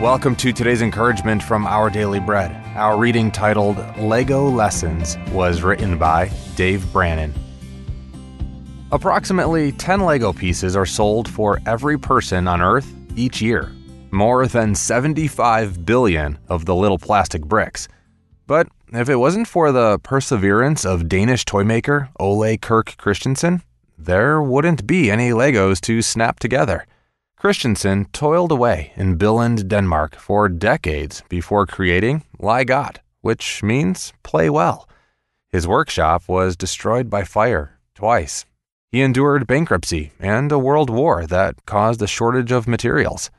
Welcome to today's encouragement from Our Daily Bread. Our reading titled Lego Lessons was written by Dave Brannon. Approximately 10 Lego pieces are sold for every person on Earth each year, more than 75 billion of the little plastic bricks. But if it wasn't for the perseverance of Danish toymaker Ole Kirk Christensen, there wouldn't be any Legos to snap together. Christensen toiled away in Billund, Denmark for decades before creating Legot, which means play well. His workshop was destroyed by fire twice. He endured bankruptcy and a world war that caused a shortage of materials.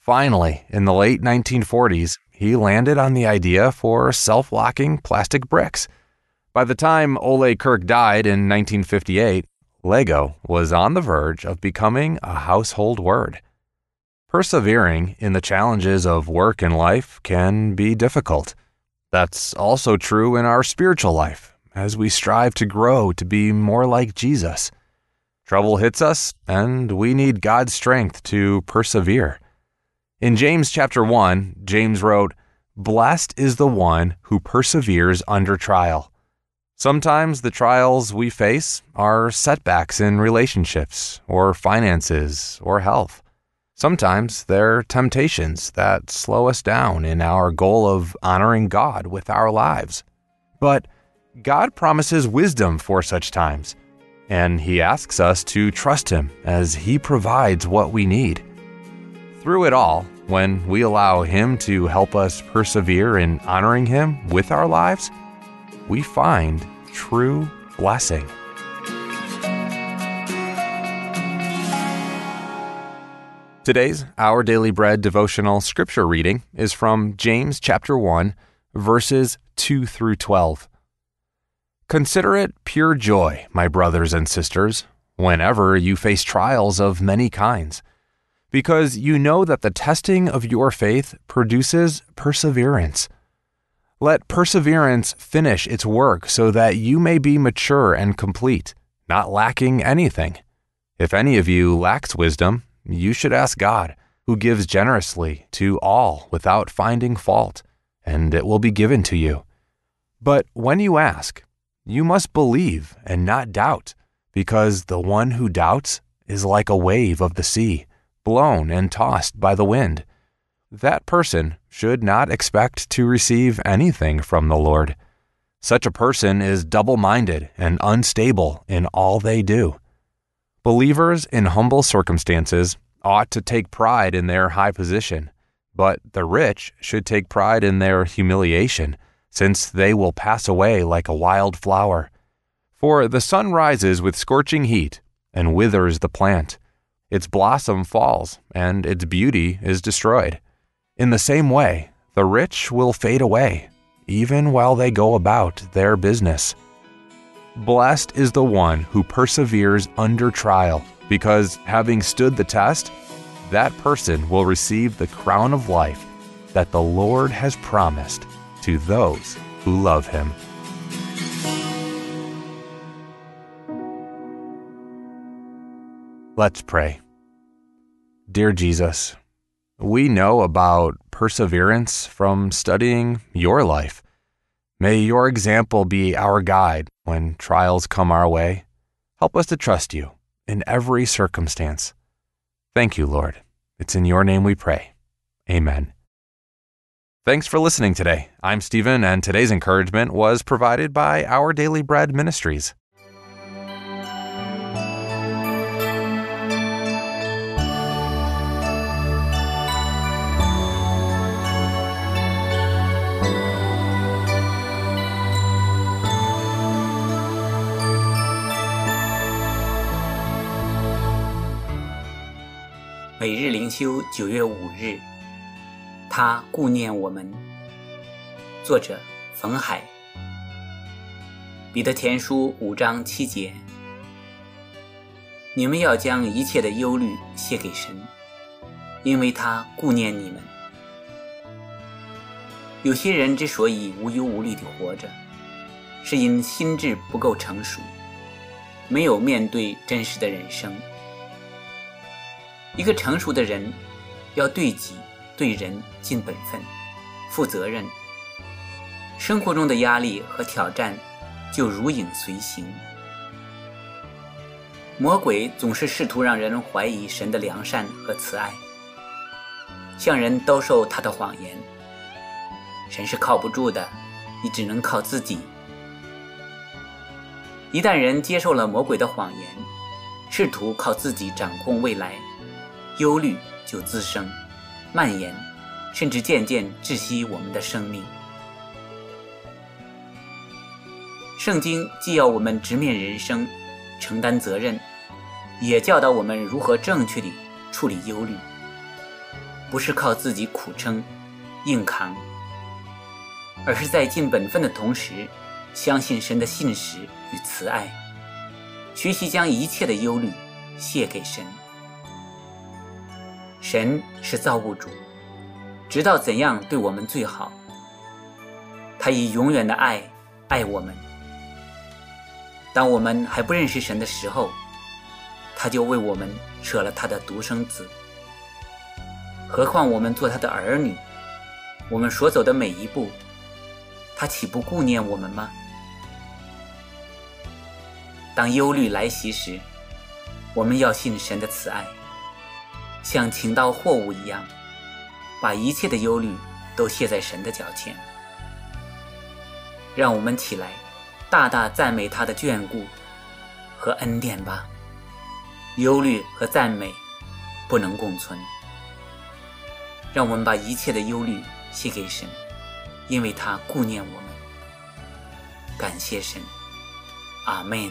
Finally, in the late 1940s, he landed on the idea for self locking plastic bricks. By the time Ole Kirk died in 1958, Lego was on the verge of becoming a household word. Persevering in the challenges of work and life can be difficult. That's also true in our spiritual life as we strive to grow to be more like Jesus. Trouble hits us, and we need God's strength to persevere. In James chapter 1, James wrote, Blessed is the one who perseveres under trial. Sometimes the trials we face are setbacks in relationships, or finances, or health. Sometimes they're temptations that slow us down in our goal of honoring God with our lives. But God promises wisdom for such times, and He asks us to trust Him as He provides what we need. Through it all, when we allow Him to help us persevere in honoring Him with our lives, we find true blessing. Today's Our Daily Bread devotional scripture reading is from James chapter 1, verses 2 through 12. Consider it pure joy, my brothers and sisters, whenever you face trials of many kinds, because you know that the testing of your faith produces perseverance. Let perseverance finish its work so that you may be mature and complete, not lacking anything. If any of you lacks wisdom, you should ask God, who gives generously to all without finding fault, and it will be given to you. But when you ask, you must believe and not doubt, because the one who doubts is like a wave of the sea, blown and tossed by the wind. That person should not expect to receive anything from the Lord. Such a person is double minded and unstable in all they do. Believers in humble circumstances ought to take pride in their high position, but the rich should take pride in their humiliation, since they will pass away like a wild flower. For the sun rises with scorching heat and withers the plant. Its blossom falls, and its beauty is destroyed. In the same way, the rich will fade away, even while they go about their business. Blessed is the one who perseveres under trial, because having stood the test, that person will receive the crown of life that the Lord has promised to those who love him. Let's pray. Dear Jesus, we know about perseverance from studying your life. May your example be our guide when trials come our way. Help us to trust you in every circumstance. Thank you, Lord. It's in your name we pray. Amen. Thanks for listening today. I'm Stephen, and today's encouragement was provided by Our Daily Bread Ministries. 每日灵修九月五日，他顾念我们。作者冯海。彼得前书五章七节：你们要将一切的忧虑卸给神，因为他顾念你们。有些人之所以无忧无虑地活着，是因心智不够成熟，没有面对真实的人生。一个成熟的人，要对己对人尽本分、负责任。生活中的压力和挑战就如影随形。魔鬼总是试图让人怀疑神的良善和慈爱，向人兜售他的谎言。神是靠不住的，你只能靠自己。一旦人接受了魔鬼的谎言，试图靠自己掌控未来，忧虑就滋生、蔓延，甚至渐渐窒息我们的生命。圣经既要我们直面人生，承担责任，也教导我们如何正确地处理忧虑，不是靠自己苦撑、硬扛，而是在尽本分的同时。相信神的信实与慈爱，学习将一切的忧虑卸给神。神是造物主，知道怎样对我们最好。他以永远的爱爱我们。当我们还不认识神的时候，他就为我们舍了他的独生子。何况我们做他的儿女，我们所走的每一步，他岂不顾念我们吗？当忧虑来袭时，我们要信神的慈爱，像请到货物一样，把一切的忧虑都卸在神的脚前。让我们起来，大大赞美他的眷顾和恩典吧。忧虑和赞美不能共存。让我们把一切的忧虑卸给神，因为他顾念我们。感谢神，阿门。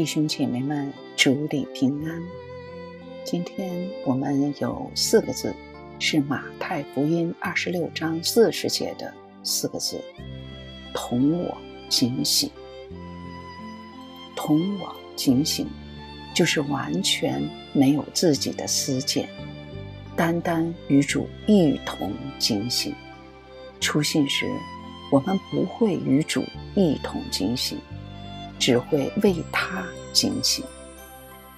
弟兄姐妹们，主里平安。今天我们有四个字，是马太福音二十六章四十节的四个字：“同我警醒。”同我警醒，就是完全没有自己的私见，单单与主一同警醒。出信时，我们不会与主一同警醒。只会为他警醒。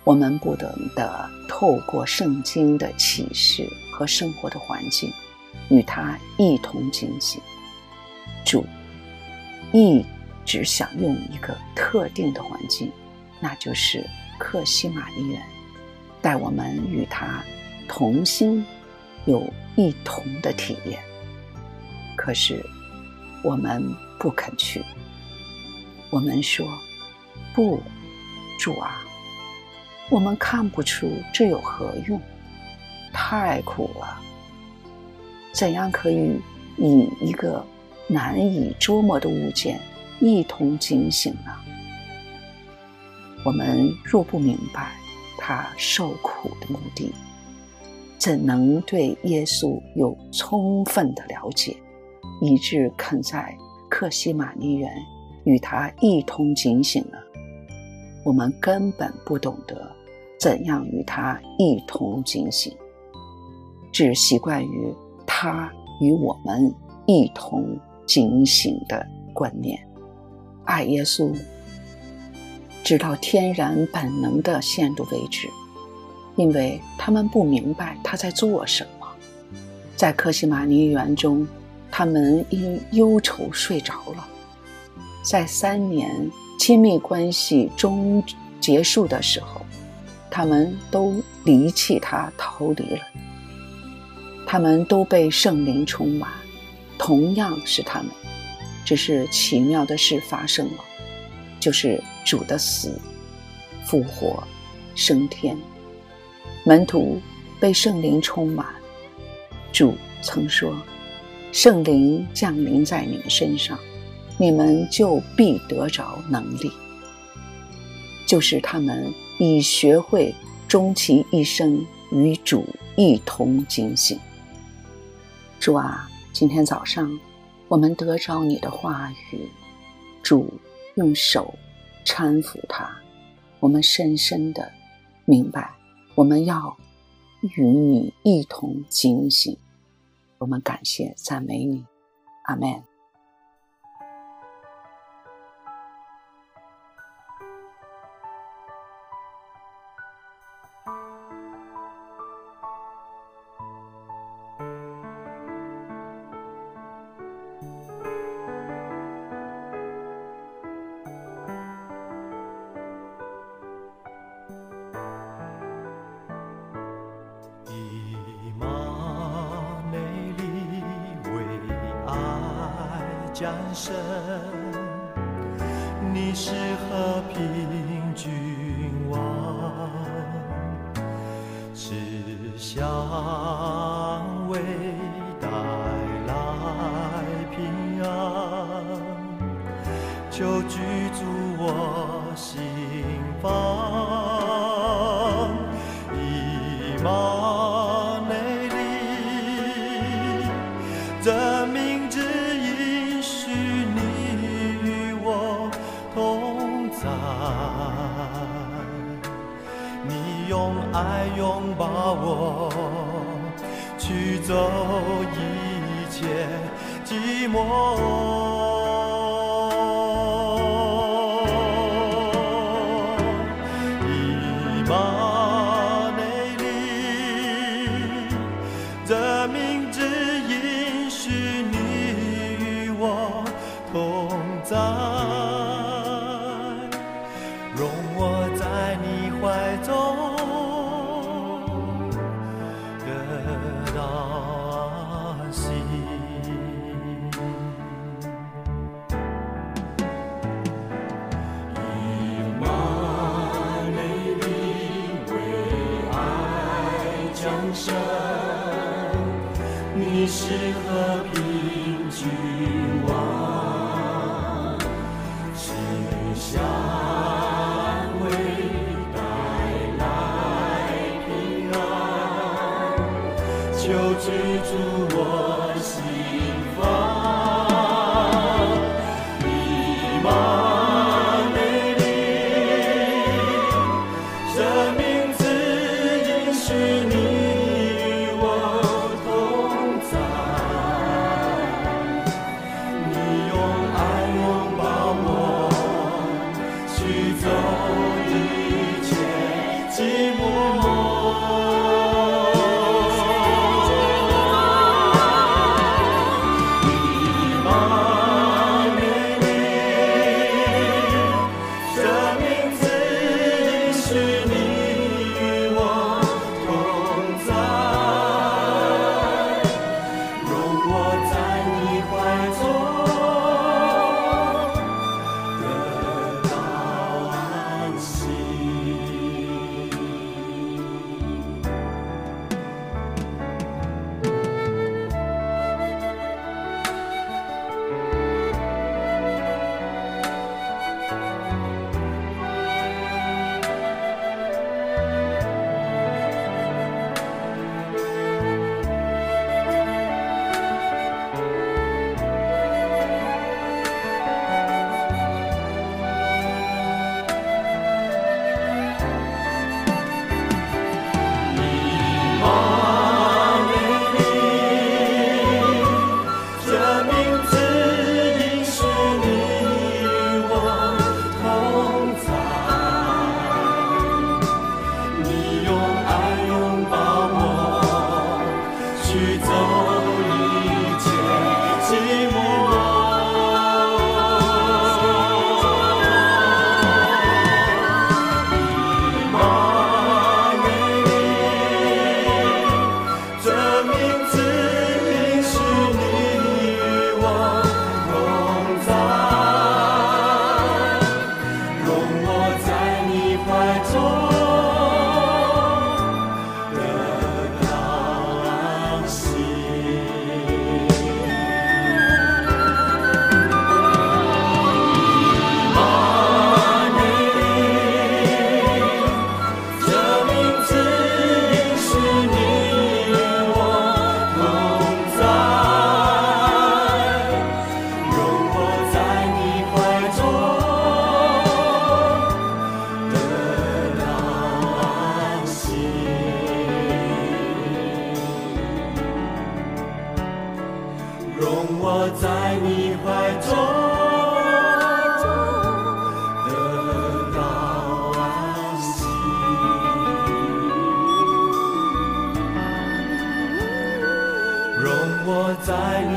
我们不得的透过圣经的启示和生活的环境，与他一同警醒。主一直想用一个特定的环境，那就是克西玛尼园，带我们与他同心，有一同的体验。可是我们不肯去，我们说。不，主啊，我们看不出这有何用，太苦了。怎样可以以一个难以捉摸的物件一同警醒呢？我们若不明白他受苦的目的，怎能对耶稣有充分的了解，以致肯在克西玛尼园与他一同警醒呢？我们根本不懂得怎样与他一同警醒，只习惯于他与我们一同警醒的观念。爱耶稣，直到天然本能的限度为止，因为他们不明白他在做什么。在克西玛尼园中，他们因忧愁睡着了。在三年。亲密关系终结束的时候，他们都离弃他，逃离了。他们都被圣灵充满，同样是他们，只是奇妙的事发生了，就是主的死、复活、升天。门徒被圣灵充满，主曾说：“圣灵降临在你们身上。”你们就必得着能力。就是他们已学会终其一生与主一同警醒。主啊，今天早上我们得着你的话语，主用手搀扶他，我们深深的明白，我们要与你一同警醒。我们感谢赞美你，阿门。战胜，你是和平君王，只想为带来平安，求居住我心我，驱走一切寂寞。good. 求居住我心房，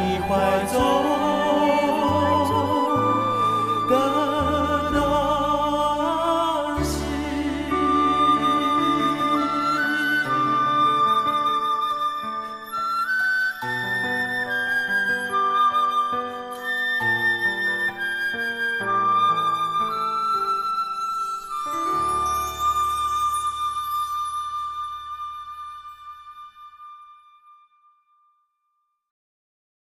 你怀中。